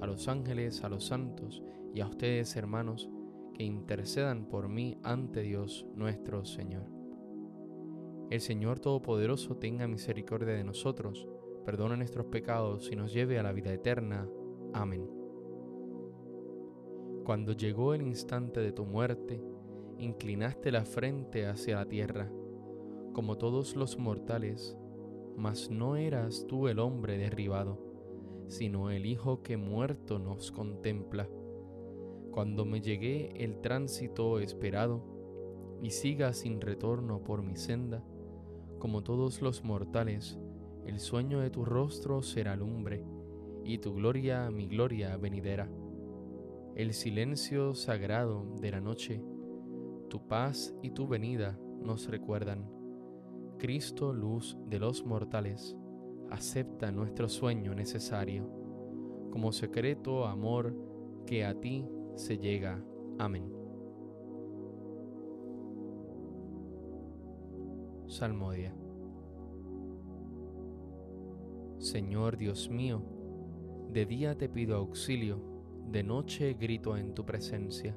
a los ángeles, a los santos y a ustedes, hermanos, que intercedan por mí ante Dios nuestro Señor. El Señor Todopoderoso tenga misericordia de nosotros, perdona nuestros pecados y nos lleve a la vida eterna. Amén. Cuando llegó el instante de tu muerte, inclinaste la frente hacia la tierra, como todos los mortales, mas no eras tú el hombre derribado, sino el Hijo que muerto nos contempla. Cuando me llegué el tránsito esperado, y siga sin retorno por mi senda, como todos los mortales, el sueño de tu rostro será lumbre, y tu gloria mi gloria venidera. El silencio sagrado de la noche, tu paz y tu venida nos recuerdan. Cristo, luz de los mortales, acepta nuestro sueño necesario, como secreto amor que a ti se llega. Amén. Salmodia. Señor Dios mío, de día te pido auxilio, de noche grito en tu presencia.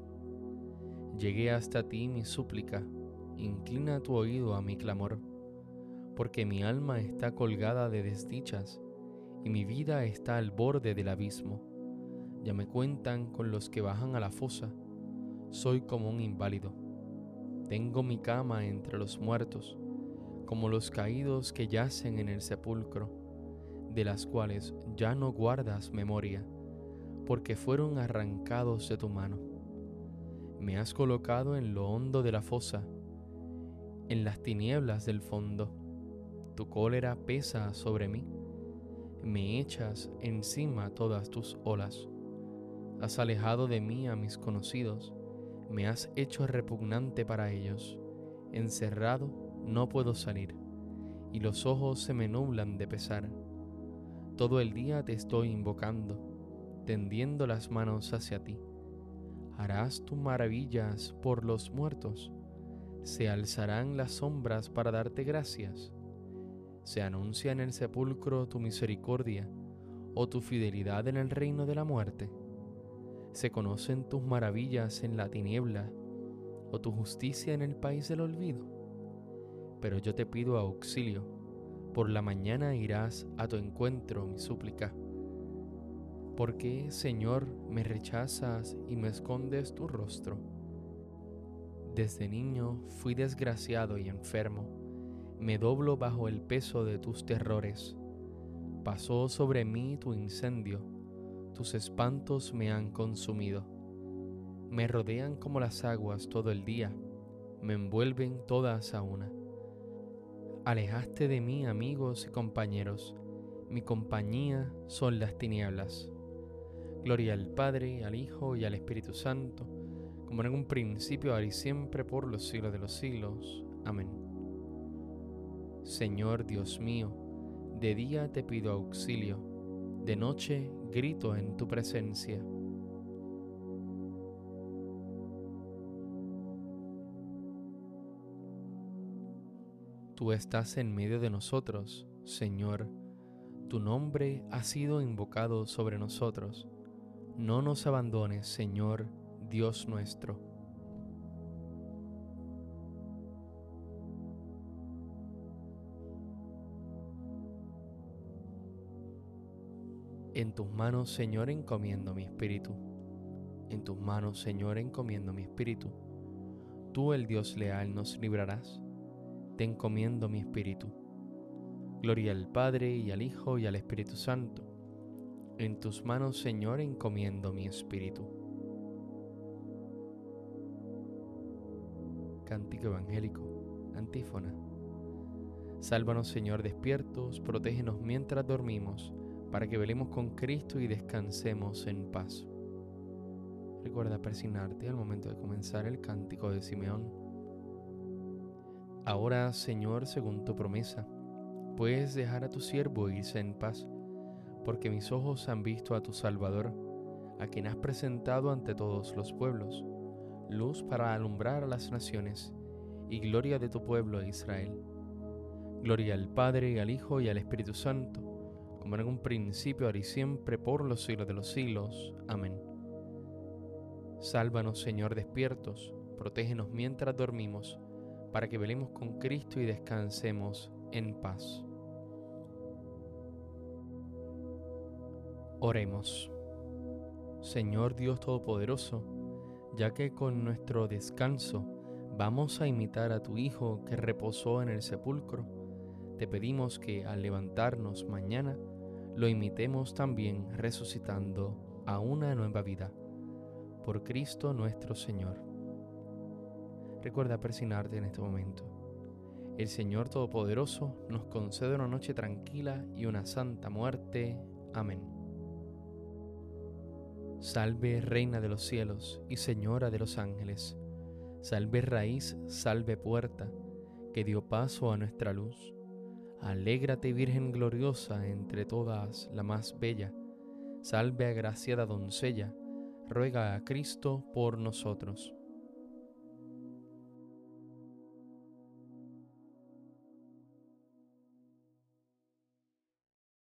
Llegué hasta ti mi súplica, inclina tu oído a mi clamor, porque mi alma está colgada de desdichas y mi vida está al borde del abismo. Ya me cuentan con los que bajan a la fosa, soy como un inválido. Tengo mi cama entre los muertos, como los caídos que yacen en el sepulcro de las cuales ya no guardas memoria, porque fueron arrancados de tu mano. Me has colocado en lo hondo de la fosa, en las tinieblas del fondo. Tu cólera pesa sobre mí, me echas encima todas tus olas. Has alejado de mí a mis conocidos, me has hecho repugnante para ellos. Encerrado no puedo salir, y los ojos se me nublan de pesar todo el día te estoy invocando, tendiendo las manos hacia ti. Harás tus maravillas por los muertos. Se alzarán las sombras para darte gracias. Se anuncia en el sepulcro tu misericordia o tu fidelidad en el reino de la muerte. Se conocen tus maravillas en la tiniebla o tu justicia en el país del olvido. Pero yo te pido auxilio por la mañana irás a tu encuentro, mi súplica. ¿Por qué, Señor, me rechazas y me escondes tu rostro? Desde niño fui desgraciado y enfermo, me doblo bajo el peso de tus terrores. Pasó sobre mí tu incendio, tus espantos me han consumido. Me rodean como las aguas todo el día, me envuelven todas a una. Alejaste de mí amigos y compañeros, mi compañía son las tinieblas. Gloria al Padre, al Hijo y al Espíritu Santo, como en un principio, ahora y siempre, por los siglos de los siglos. Amén. Señor Dios mío, de día te pido auxilio, de noche grito en tu presencia. Tú estás en medio de nosotros, Señor. Tu nombre ha sido invocado sobre nosotros. No nos abandones, Señor, Dios nuestro. En tus manos, Señor, encomiendo mi espíritu. En tus manos, Señor, encomiendo mi espíritu. Tú, el Dios leal, nos librarás te encomiendo mi espíritu. Gloria al Padre y al Hijo y al Espíritu Santo. En tus manos, Señor, encomiendo mi espíritu. Cántico Evangélico, antífona. Sálvanos, Señor, despiertos, protégenos mientras dormimos, para que velemos con Cristo y descansemos en paz. Recuerda persignarte al momento de comenzar el cántico de Simeón. Ahora, Señor, según tu promesa, puedes dejar a tu siervo irse en paz, porque mis ojos han visto a tu Salvador, a quien has presentado ante todos los pueblos, luz para alumbrar a las naciones y gloria de tu pueblo Israel. Gloria al Padre, al Hijo y al Espíritu Santo, como en un principio, ahora y siempre, por los siglos de los siglos. Amén. Sálvanos, Señor, despiertos, protégenos mientras dormimos para que velemos con Cristo y descansemos en paz. Oremos. Señor Dios Todopoderoso, ya que con nuestro descanso vamos a imitar a tu Hijo que reposó en el sepulcro, te pedimos que al levantarnos mañana lo imitemos también resucitando a una nueva vida. Por Cristo nuestro Señor. Recuerda persignarte en este momento. El Señor Todopoderoso nos concede una noche tranquila y una santa muerte. Amén. Salve Reina de los cielos y Señora de los ángeles. Salve raíz, salve puerta, que dio paso a nuestra luz. Alégrate Virgen gloriosa entre todas la más bella. Salve agraciada doncella, ruega a Cristo por nosotros.